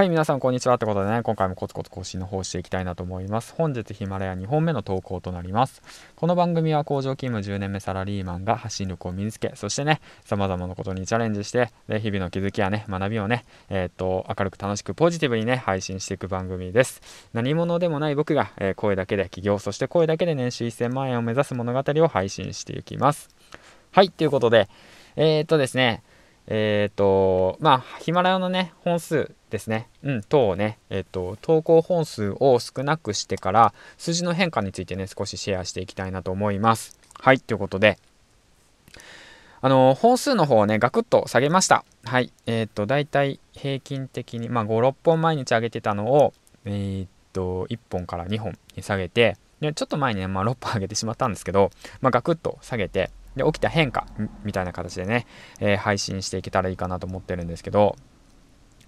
はい、皆さんこんにちはってことでね、今回もコツコツ更新の方していきたいなと思います。本日ヒマラヤ2本目の投稿となります。この番組は工場勤務10年目サラリーマンが発信力を身につけ、そしてね、様々なことにチャレンジして、で日々の気づきやね、学びをね、えー、っと、明るく楽しくポジティブにね、配信していく番組です。何者でもない僕が、えー、声だけで起業、そして声だけで年収1000万円を目指す物語を配信していきます。はい、ということで、えー、っとですね、えっ、ー、と、まあ、ヒマラヤのね、本数ですね、うん、等をね、えっ、ー、と、投稿本数を少なくしてから、数字の変化についてね、少しシェアしていきたいなと思います。はい、ということで、あの、本数の方をね、ガクッと下げました。はい、えっ、ー、と、だいたい平均的に、まあ、5、6本毎日上げてたのを、えっと、1本から2本に下げて、で、ちょっと前にね、まあ、6本上げてしまったんですけど、まあ、ガクッと下げて、で起きた変化みたいな形でね、えー、配信していけたらいいかなと思ってるんですけど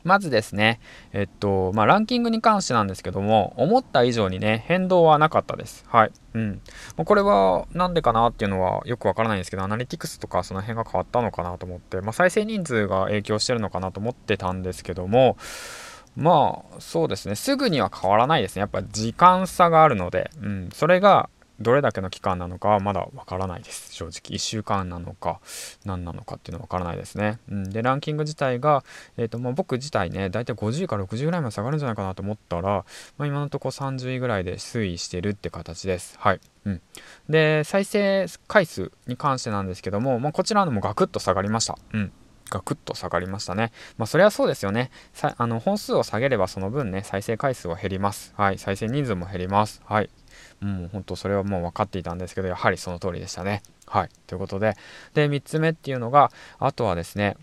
まずですね、えっと、まあ、ランキングに関してなんですけども、思った以上にね、変動はなかったです。はい。うん。これは、なんでかなっていうのはよくわからないんですけど、アナリティクスとかその辺が変わったのかなと思って、まあ、再生人数が影響してるのかなと思ってたんですけども、まあ、そうですね、すぐには変わらないですね。やっぱ時間差があるので、うん。それが、どれだけの期間なのかはまだわからないです。正直。1週間なのか何なのかっていうのはわからないですね、うん、でランキング自体が、えーとまあ、僕自体ね大体50から60ぐらいまで下がるんじゃないかなと思ったら、まあ、今のとこ30位ぐらいで推移してるって形です。はい。うん、で再生回数に関してなんですけども、まあ、こちらのもガクッと下がりました、うん、ガクッと下がりましたね。まあ、それはそうですよね。さあの本数を下げればその分ね、再生回数は減ります。はい。再生人数も減ります。はい。もう本当それはもう分かっていたんですけど、やはりその通りでしたね。はい。ということで、で、3つ目っていうのが、あとはですね、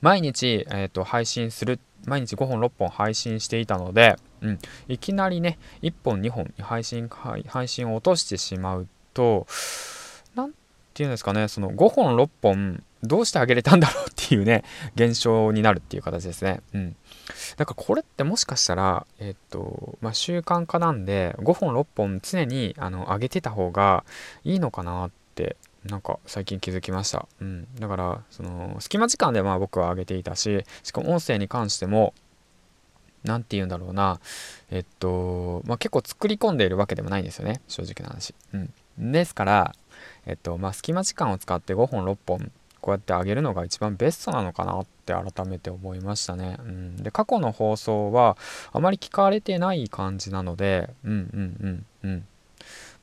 毎日、えーと、配信する、毎日5本、6本配信していたので、うん、いきなりね、1本、2本配信、配信を落としてしまうと、何て言うんですかね、その5本、6本、どうしてあげれたんだろうっていうね、現象になるっていう形ですね。うん。だからこれってもしかしたら、えっと、まあ、習慣化なんで、5本、6本常にあの上げてた方がいいのかなって、なんか最近気づきました。うん。だから、その、隙間時間でまあ僕は上げていたし、しかも音声に関しても、何て言うんだろうな、えっと、まあ、結構作り込んでいるわけでもないんですよね、正直な話。うん。ですから、えっと、まあ、隙間時間を使って5本、6本こうやってあげるのが一番ベストなのかなって改めて思いましたね。うん、で過去の放送はあまり聞かれてない感じなのでうんうんうんうん、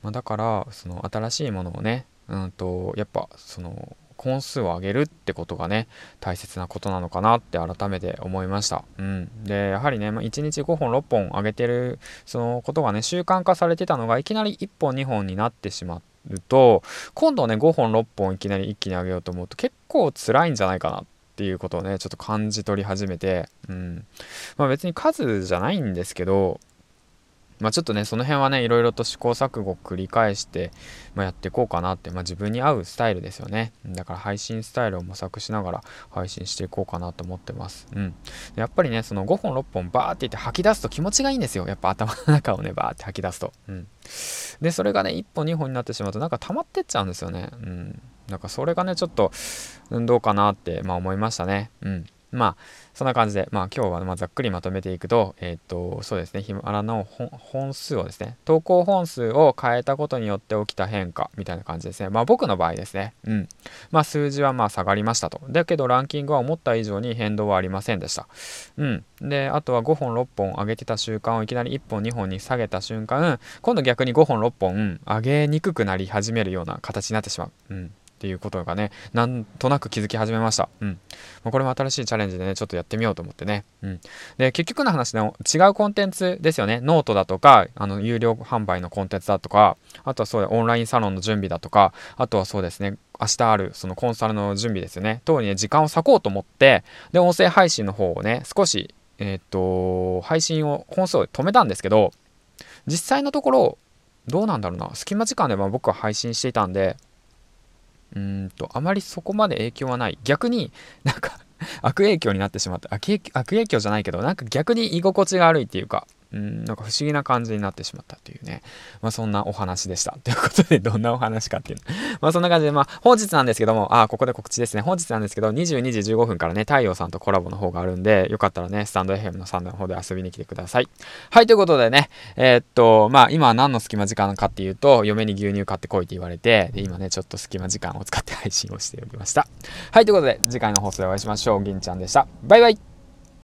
まあ、だからその新しいものをねうんとやっぱその本数を上げるってことがね大切なことなのかなって改めて思いました。うん、でやはりね、まあ、1日5本6本上げてるそのことがね習慣化されてたのがいきなり1本2本になってしまって。ると今度ね5本6本いきなり一気に上げようと思うと結構辛いんじゃないかなっていうことをねちょっと感じ取り始めてうん。まあ別に数じゃないんですけどまあ、ちょっとね、その辺はね、いろいろと試行錯誤を繰り返して、まあ、やっていこうかなって、まあ、自分に合うスタイルですよね。だから配信スタイルを模索しながら配信していこうかなと思ってます。うん。やっぱりね、その5本6本バーって言って吐き出すと気持ちがいいんですよ。やっぱ頭の中をね、バーって吐き出すと。うん。で、それがね、1本2本になってしまうとなんか溜まってっちゃうんですよね。うん。なんかそれがね、ちょっと、どうかなって、まあ思いましたね。うん。まあ、そんな感じで、まあ今日はまざっくりまとめていくと、えっ、と、そうですね、ヒマラの本数をですね、投稿本数を変えたことによって起きた変化みたいな感じですね。まあ僕の場合ですね、うん。まあ数字はまあ下がりましたと。だけどランキングは思った以上に変動はありませんでした。うん。で、あとは5本6本上げてた習慣をいきなり1本2本に下げた瞬間、今度逆に5本6本上げにくくなり始めるような形になってしまう。うん。っていうことがね、なんとなく気づき始めました。うん。まこれも新しいチャレンジでね、ちょっとやってみようと思ってね。うん。で、結局の話ね、違うコンテンツですよね。ノートだとか、あの、有料販売のコンテンツだとか、あとはそうだ、オンラインサロンの準備だとか、あとはそうですね、明日あるそのコンサルの準備ですよね。等にね、時間を割こうと思って、で、音声配信の方をね、少し、えー、っと、配信を、本数を止めたんですけど、実際のところ、どうなんだろうな。隙間時間でま僕は配信していたんで、うんとあまりそこまで影響はない。逆になんか悪影響になってしまった。悪影響じゃないけどなんか逆に居心地が悪いっていうか。うん、なんか不思議な感じになってしまったというね、まあ、そんなお話でした。ということで、どんなお話かっていうまあそんな感じで、まあ本日なんですけども、あ、ここで告知ですね。本日なんですけど、22時15分からね、太陽さんとコラボの方があるんで、よかったらね、スタンド FM のサンドの方で遊びに来てください。はい、ということでね、えー、っと、まあ今は何の隙間時間かっていうと、嫁に牛乳買ってこいって言われて、で、今ね、ちょっと隙間時間を使って配信をしておりました。はい、ということで、次回の放送でお会いしましょう。銀ちゃんでした。バイバイ